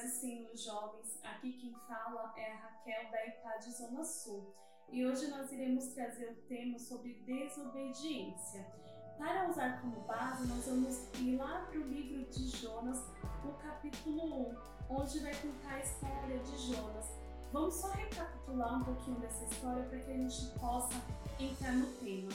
Paz do Senhor Jovens, aqui quem fala é a Raquel da IPAD Zona Sul e hoje nós iremos trazer o tema sobre desobediência. Para usar como base, nós vamos ir lá para o livro de Jonas, no capítulo 1, onde vai contar a história de Jonas. Vamos só recapitular um pouquinho dessa história para que a gente possa entrar no tema.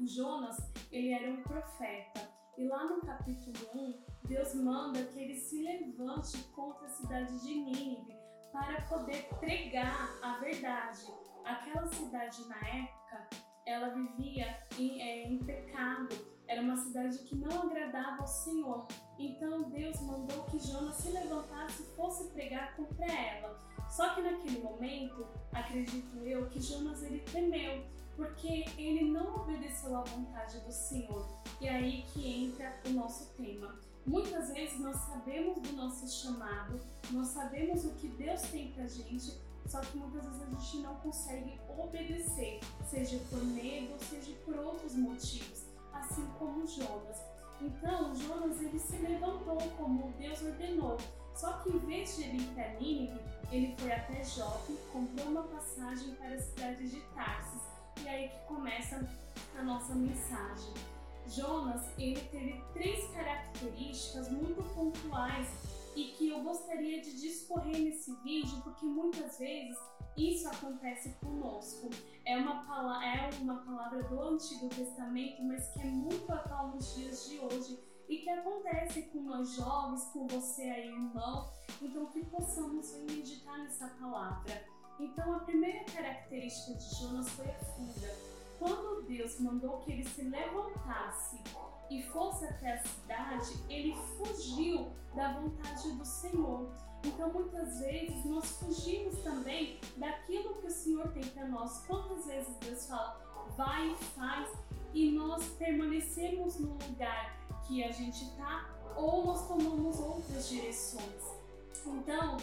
Jonas, ele era um profeta e lá no capítulo 1, Deus manda que ele se levante contra a cidade de Nínive para poder pregar a verdade. Aquela cidade na época, ela vivia em, é, em pecado, era uma cidade que não agradava ao Senhor. Então Deus mandou que Jonas se levantasse e fosse pregar contra ela. Só que naquele momento, acredito eu, que Jonas ele temeu, porque ele não obedeceu à vontade do Senhor. E é aí que entra o nosso tema. Muitas vezes nós sabemos do nosso chamado, nós sabemos o que Deus tem pra gente, só que muitas vezes a gente não consegue obedecer, seja por medo, seja por outros motivos, assim como Jonas. Então, Jonas ele se levantou como Deus ordenou. Só que em vez de ele ir para Nínive, ele foi até Jope, comprou uma passagem para a cidade de Tarsis. E aí que começa a nossa mensagem. Jonas ele teve três características muito pontuais e que eu gostaria de discorrer nesse vídeo porque muitas vezes isso acontece conosco. É uma, é uma palavra do Antigo Testamento, mas que é muito atual nos dias de hoje e que acontece com nós jovens, com você aí, irmão. Então, que possamos meditar nessa palavra. Então, a primeira característica de Jonas foi a fuga quando Deus mandou que ele se levantasse e fosse até a cidade, ele fugiu da vontade do Senhor. Então, muitas vezes, nós fugimos também daquilo que o Senhor tem para nós. Quantas vezes Deus fala, vai e faz, e nós permanecemos no lugar que a gente está, ou nós tomamos outras direções. Então,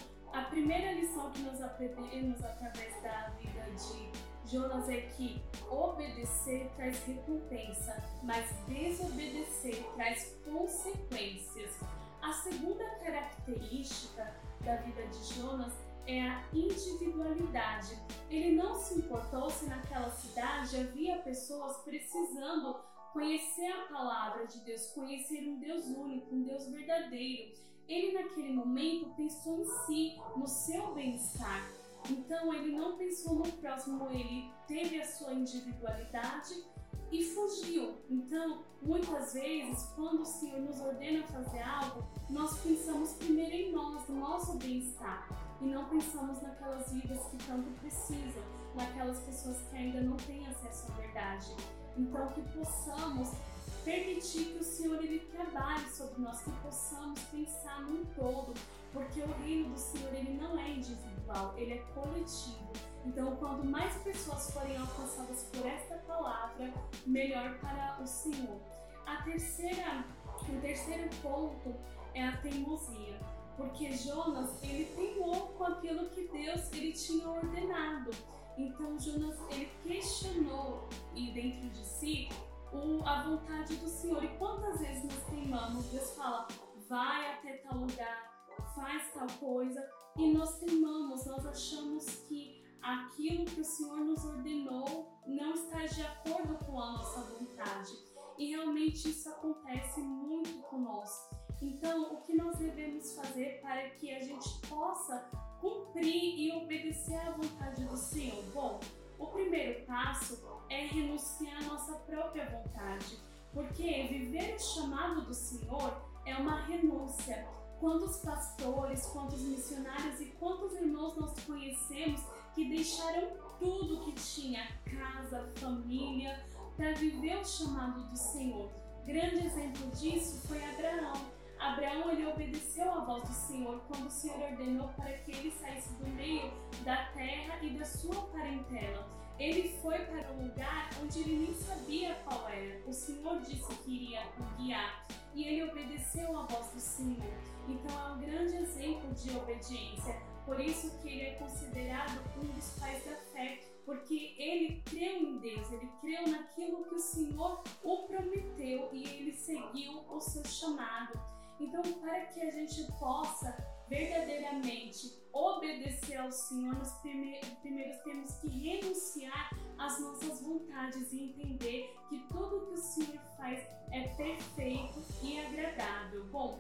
primeira lição que nós aprendemos através da vida de Jonas é que obedecer traz recompensa, mas desobedecer traz consequências. A segunda característica da vida de Jonas é a individualidade. Ele não se importou se naquela cidade havia pessoas precisando conhecer a palavra de Deus, conhecer um Deus único, um Deus verdadeiro. Ele naquele momento pensou em si, no seu bem-estar. Então ele não pensou no próximo, ele teve a sua individualidade e fugiu. Então, muitas vezes, quando o Senhor nos ordena fazer algo, nós pensamos primeiro em nós, no nosso bem-estar, e não pensamos naquelas vidas que tanto precisam, naquelas pessoas que ainda não têm acesso à verdade. Então, que possamos permitir que o Senhor ele trabalhe sobre nós, que possamos pensar num todo, porque o reino do Senhor ele não é individual, ele é coletivo. Então, quando mais pessoas forem alcançadas por esta palavra, melhor para o Senhor. A terceira, o terceiro ponto é a teimosia, porque Jonas ele teimou com aquilo que Deus ele tinha ordenado. Então Jonas ele questionou e dentro de si o, a vontade do Senhor. E quantas vezes nós teimamos? Deus fala, vai até tal lugar, faz tal coisa, e nós teimamos, nós achamos que aquilo que o Senhor nos ordenou não está de acordo com a nossa vontade. E realmente isso acontece muito conosco. Então, o que nós devemos fazer para que a gente possa cumprir e obedecer à vontade do Senhor? Bom, o primeiro passo é renunciar à nossa própria vontade, porque viver o chamado do Senhor é uma renúncia. Quantos pastores, quantos missionários e quantos irmãos nós conhecemos que deixaram tudo que tinha, casa, família, para viver o chamado do Senhor. Grande exemplo disso foi Abraão. Abraão ele obedeceu à voz do Senhor quando o Senhor ordenou para que ele saísse do meio da terra e da sua parentela. Ele foi para um lugar onde ele nem sabia qual era. O Senhor disse que iria o guiar e ele obedeceu à voz do Senhor. Então é um grande exemplo de obediência. Por isso que ele é considerado um dos pais da fé, porque ele creu em Deus, ele creu naquilo que o Senhor o prometeu e ele seguiu o seu chamado. Então, para que a gente possa verdadeiramente obedecer ao Senhor, nós primeiros temos que renunciar às nossas vontades e entender que tudo que o Senhor faz é perfeito e agradável. Bom,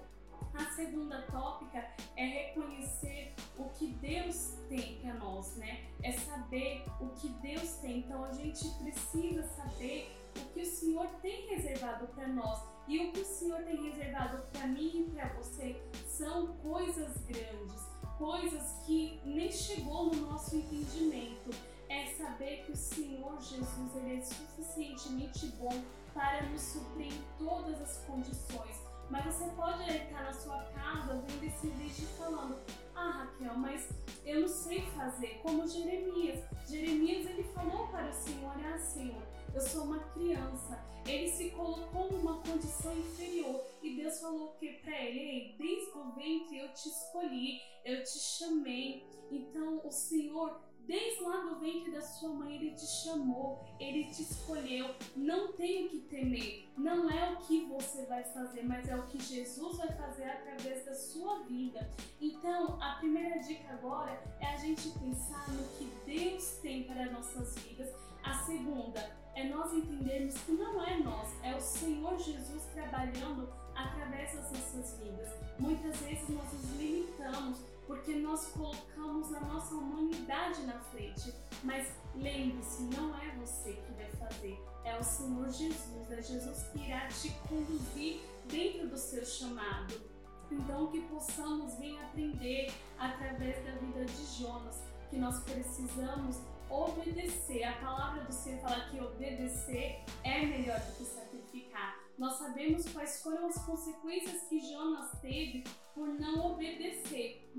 a segunda tópica é reconhecer o que Deus tem para nós, né? É saber o que Deus tem. Então a gente precisa saber o que o Senhor tem reservado para nós. E o que o Senhor tem reservado para mim e para você são coisas grandes, coisas que nem chegou no nosso entendimento. É saber que o Senhor Jesus ele é suficientemente bom para nos suprir em todas as condições. Mas você pode estar na sua casa vendo esse vídeo falando: Ah, Raquel, mas eu não sei fazer. Como Jeremias. Jeremias ele falou para o Senhor: Ah, Senhor, eu sou uma criança. Ele se colocou numa condição inferior e Deus falou que para ele, desde o ventre eu te escolhi, eu te chamei. Então o Senhor Desde lá do ventre da sua mãe, Ele te chamou, Ele te escolheu. Não tem o que temer. Não é o que você vai fazer, mas é o que Jesus vai fazer através da sua vida. Então, a primeira dica agora é a gente pensar no que Deus tem para nossas vidas. A segunda é nós entendermos que não é nós, é o Senhor Jesus trabalhando através das nossas vidas. Muitas vezes nós nos limitamos porque nós colocamos a nossa humanidade na frente. Mas lembre-se, não é você que vai fazer, é o Senhor Jesus, é Jesus que irá te conduzir dentro do seu chamado. Então, que possamos vir aprender através da vida de Jonas, que nós precisamos obedecer. A palavra do Senhor fala que obedecer é melhor do que sacrificar. Nós sabemos quais foram as consequências que Jonas teve por não obedecer,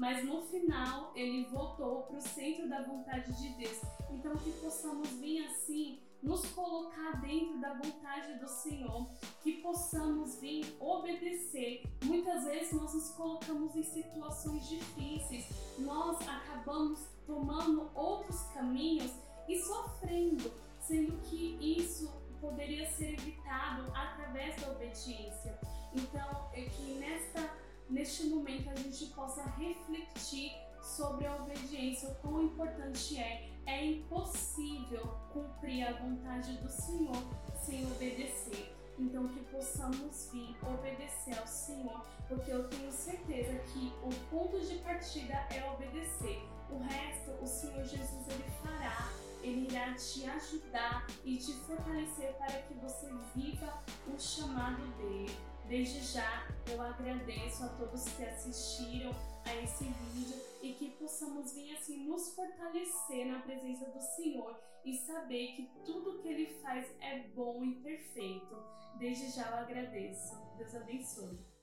mas no final ele voltou para o centro da vontade de Deus. Então que possamos vir assim nos colocar dentro da vontade do Senhor, que possamos vir obedecer. Muitas vezes nós nos colocamos em situações difíceis, nós acabamos tomando outros caminhos e sofrendo, sendo que isso poderia ser evitado através da obediência. Então, é que nesta, neste momento a gente possa refletir sobre a obediência, o quão importante é. É impossível cumprir a vontade do Senhor sem obedecer. Então, que possamos vir obedecer ao Senhor, porque eu tenho certeza que o ponto de partida é obedecer. O resto, o Senhor Jesus ele fará ele irá te ajudar e te fortalecer para que você viva o chamado dele. Desde já eu agradeço a todos que assistiram a esse vídeo e que possamos vir assim nos fortalecer na presença do Senhor e saber que tudo que Ele faz é bom e perfeito. Desde já eu agradeço. Deus abençoe.